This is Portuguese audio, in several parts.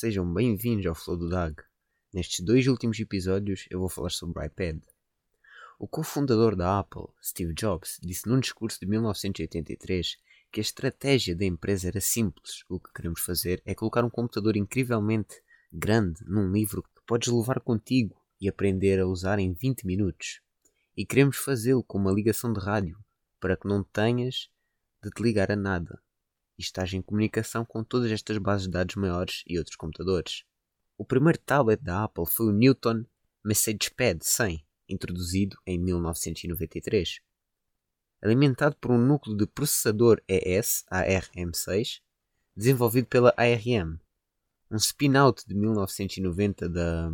Sejam bem-vindos ao Flow do DAG. Nestes dois últimos episódios eu vou falar sobre o iPad. O cofundador da Apple, Steve Jobs, disse num discurso de 1983 que a estratégia da empresa era simples. O que queremos fazer é colocar um computador incrivelmente grande num livro que podes levar contigo e aprender a usar em 20 minutos. E queremos fazê-lo com uma ligação de rádio para que não tenhas de te ligar a nada e estás em comunicação com todas estas bases de dados maiores e outros computadores. O primeiro tablet da Apple foi o Newton MessagePad 100, introduzido em 1993. Alimentado por um núcleo de processador ES ARM6, desenvolvido pela ARM, um spin-out de 1990 da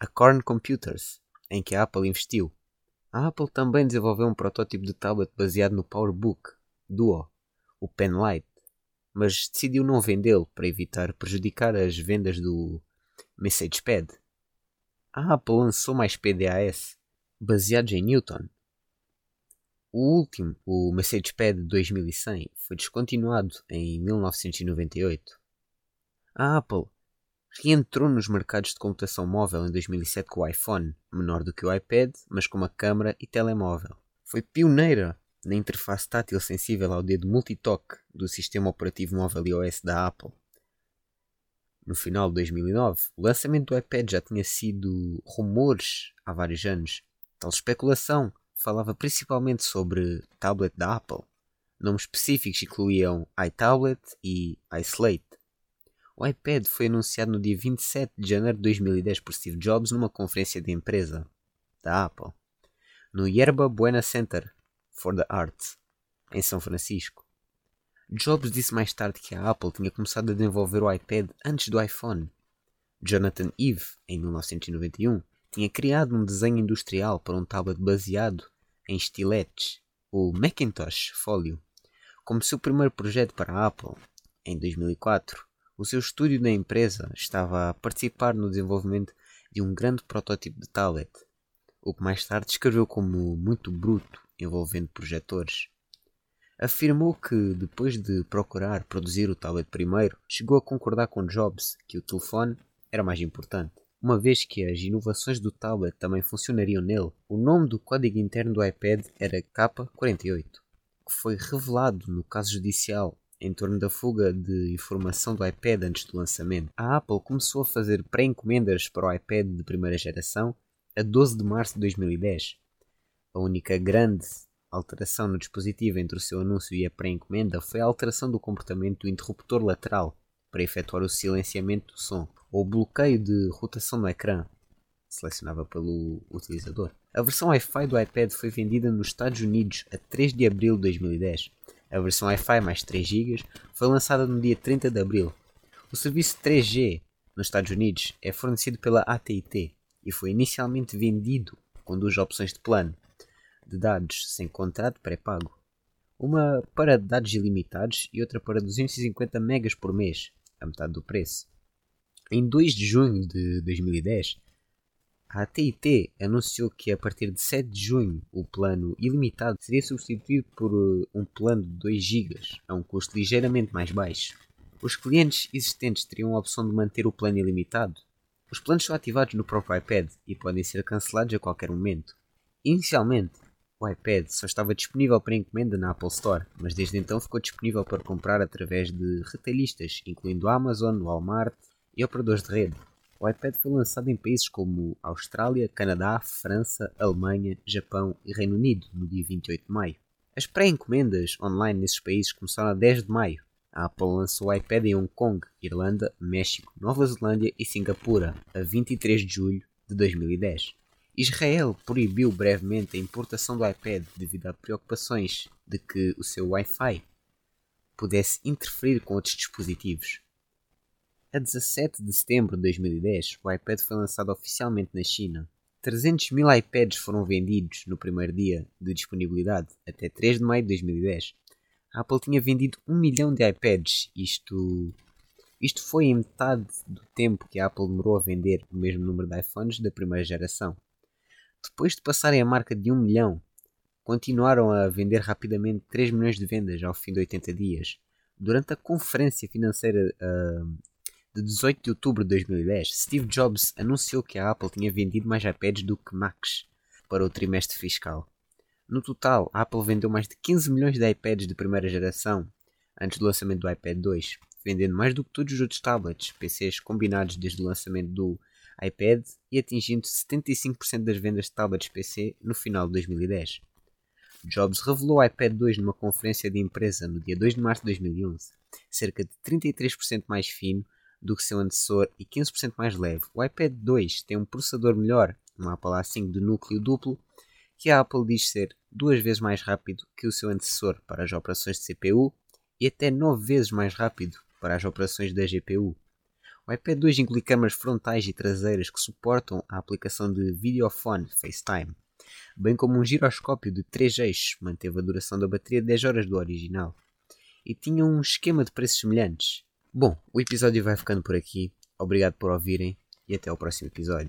Acorn Computers, em que a Apple investiu. A Apple também desenvolveu um protótipo de tablet baseado no PowerBook Duo, o Penlight, mas decidiu não vendê-lo para evitar prejudicar as vendas do MessagePad. A Apple lançou mais PDAS baseados em Newton. O último, o MessagePad 2100, foi descontinuado em 1998. A Apple reentrou nos mercados de computação móvel em 2007 com o iPhone, menor do que o iPad, mas com uma câmera e telemóvel. Foi pioneira na interface tátil sensível ao dedo multitoque do sistema operativo móvel iOS da Apple. No final de 2009, o lançamento do iPad já tinha sido rumores há vários anos. Tal especulação falava principalmente sobre tablet da Apple. Nomes específicos incluíam iTablet e iSlate. O iPad foi anunciado no dia 27 de janeiro de 2010 por Steve Jobs numa conferência de empresa da Apple, no Yerba Buena Center for the Arts, em São Francisco. Jobs disse mais tarde que a Apple tinha começado a desenvolver o iPad antes do iPhone. Jonathan Ive, em 1991, tinha criado um desenho industrial para um tablet baseado em estiletes, o Macintosh Folio. Como seu primeiro projeto para a Apple, em 2004, o seu estúdio na empresa estava a participar no desenvolvimento de um grande protótipo de tablet, o que mais tarde descreveu como muito bruto envolvendo projetores. Afirmou que, depois de procurar produzir o tablet primeiro, chegou a concordar com Jobs que o telefone era mais importante. Uma vez que as inovações do tablet também funcionariam nele, o nome do código interno do iPad era K48, que foi revelado no caso judicial em torno da fuga de informação do iPad antes do lançamento. A Apple começou a fazer pré-encomendas para o iPad de primeira geração a 12 de março de 2010, a única grande alteração no dispositivo entre o seu anúncio e a pré-encomenda foi a alteração do comportamento do interruptor lateral para efetuar o silenciamento do som ou bloqueio de rotação no ecrã, selecionava pelo utilizador. A versão Wi-Fi do iPad foi vendida nos Estados Unidos a 3 de abril de 2010. A versão Wi-Fi mais 3 GB foi lançada no dia 30 de abril. O serviço 3G nos Estados Unidos é fornecido pela AT&T e foi inicialmente vendido com duas opções de plano, de dados sem contrato pré-pago. Uma para dados ilimitados e outra para 250 megas por mês, a metade do preço. Em 2 de junho de 2010, a AT&T anunciou que a partir de 7 de junho o plano ilimitado seria substituído por uh, um plano de 2 GB a um custo ligeiramente mais baixo. Os clientes existentes teriam a opção de manter o plano ilimitado. Os planos são ativados no próprio iPad e podem ser cancelados a qualquer momento. Inicialmente, o iPad só estava disponível para encomenda na Apple Store, mas desde então ficou disponível para comprar através de retalhistas, incluindo Amazon, Walmart e operadores de rede. O iPad foi lançado em países como Austrália, Canadá, França, Alemanha, Japão e Reino Unido no dia 28 de maio. As pré-encomendas online nesses países começaram a 10 de maio. A Apple lançou o iPad em Hong Kong, Irlanda, México, Nova Zelândia e Singapura a 23 de julho de 2010. Israel proibiu brevemente a importação do iPad devido a preocupações de que o seu Wi-Fi pudesse interferir com outros dispositivos. A 17 de setembro de 2010, o iPad foi lançado oficialmente na China. 300 mil iPads foram vendidos no primeiro dia de disponibilidade, até 3 de maio de 2010. A Apple tinha vendido 1 milhão de iPads, isto, isto foi em metade do tempo que a Apple demorou a vender o mesmo número de iPhones da primeira geração. Depois de passarem a marca de 1 milhão, continuaram a vender rapidamente 3 milhões de vendas ao fim de 80 dias. Durante a conferência financeira uh, de 18 de outubro de 2010, Steve Jobs anunciou que a Apple tinha vendido mais iPads do que Macs para o trimestre fiscal. No total, a Apple vendeu mais de 15 milhões de iPads de primeira geração antes do lançamento do iPad 2, vendendo mais do que todos os outros tablets, PCs combinados desde o lançamento do iPad e atingindo 75% das vendas de tablets PC no final de 2010. Jobs revelou o iPad 2 numa conferência de empresa no dia 2 de março de 2011, cerca de 33% mais fino do que seu antecessor e 15% mais leve. O iPad 2 tem um processador melhor, um Apple A5 de núcleo duplo, que a Apple diz ser duas vezes mais rápido que o seu antecessor para as operações de CPU e até 9 vezes mais rápido para as operações da GPU. O iPad 2 inclui câmaras frontais e traseiras que suportam a aplicação de videofone FaceTime, bem como um giroscópio de 3 eixos, manteve a duração da bateria 10 horas do original, e tinha um esquema de preços semelhantes. Bom, o episódio vai ficando por aqui. Obrigado por ouvirem e até ao próximo episódio.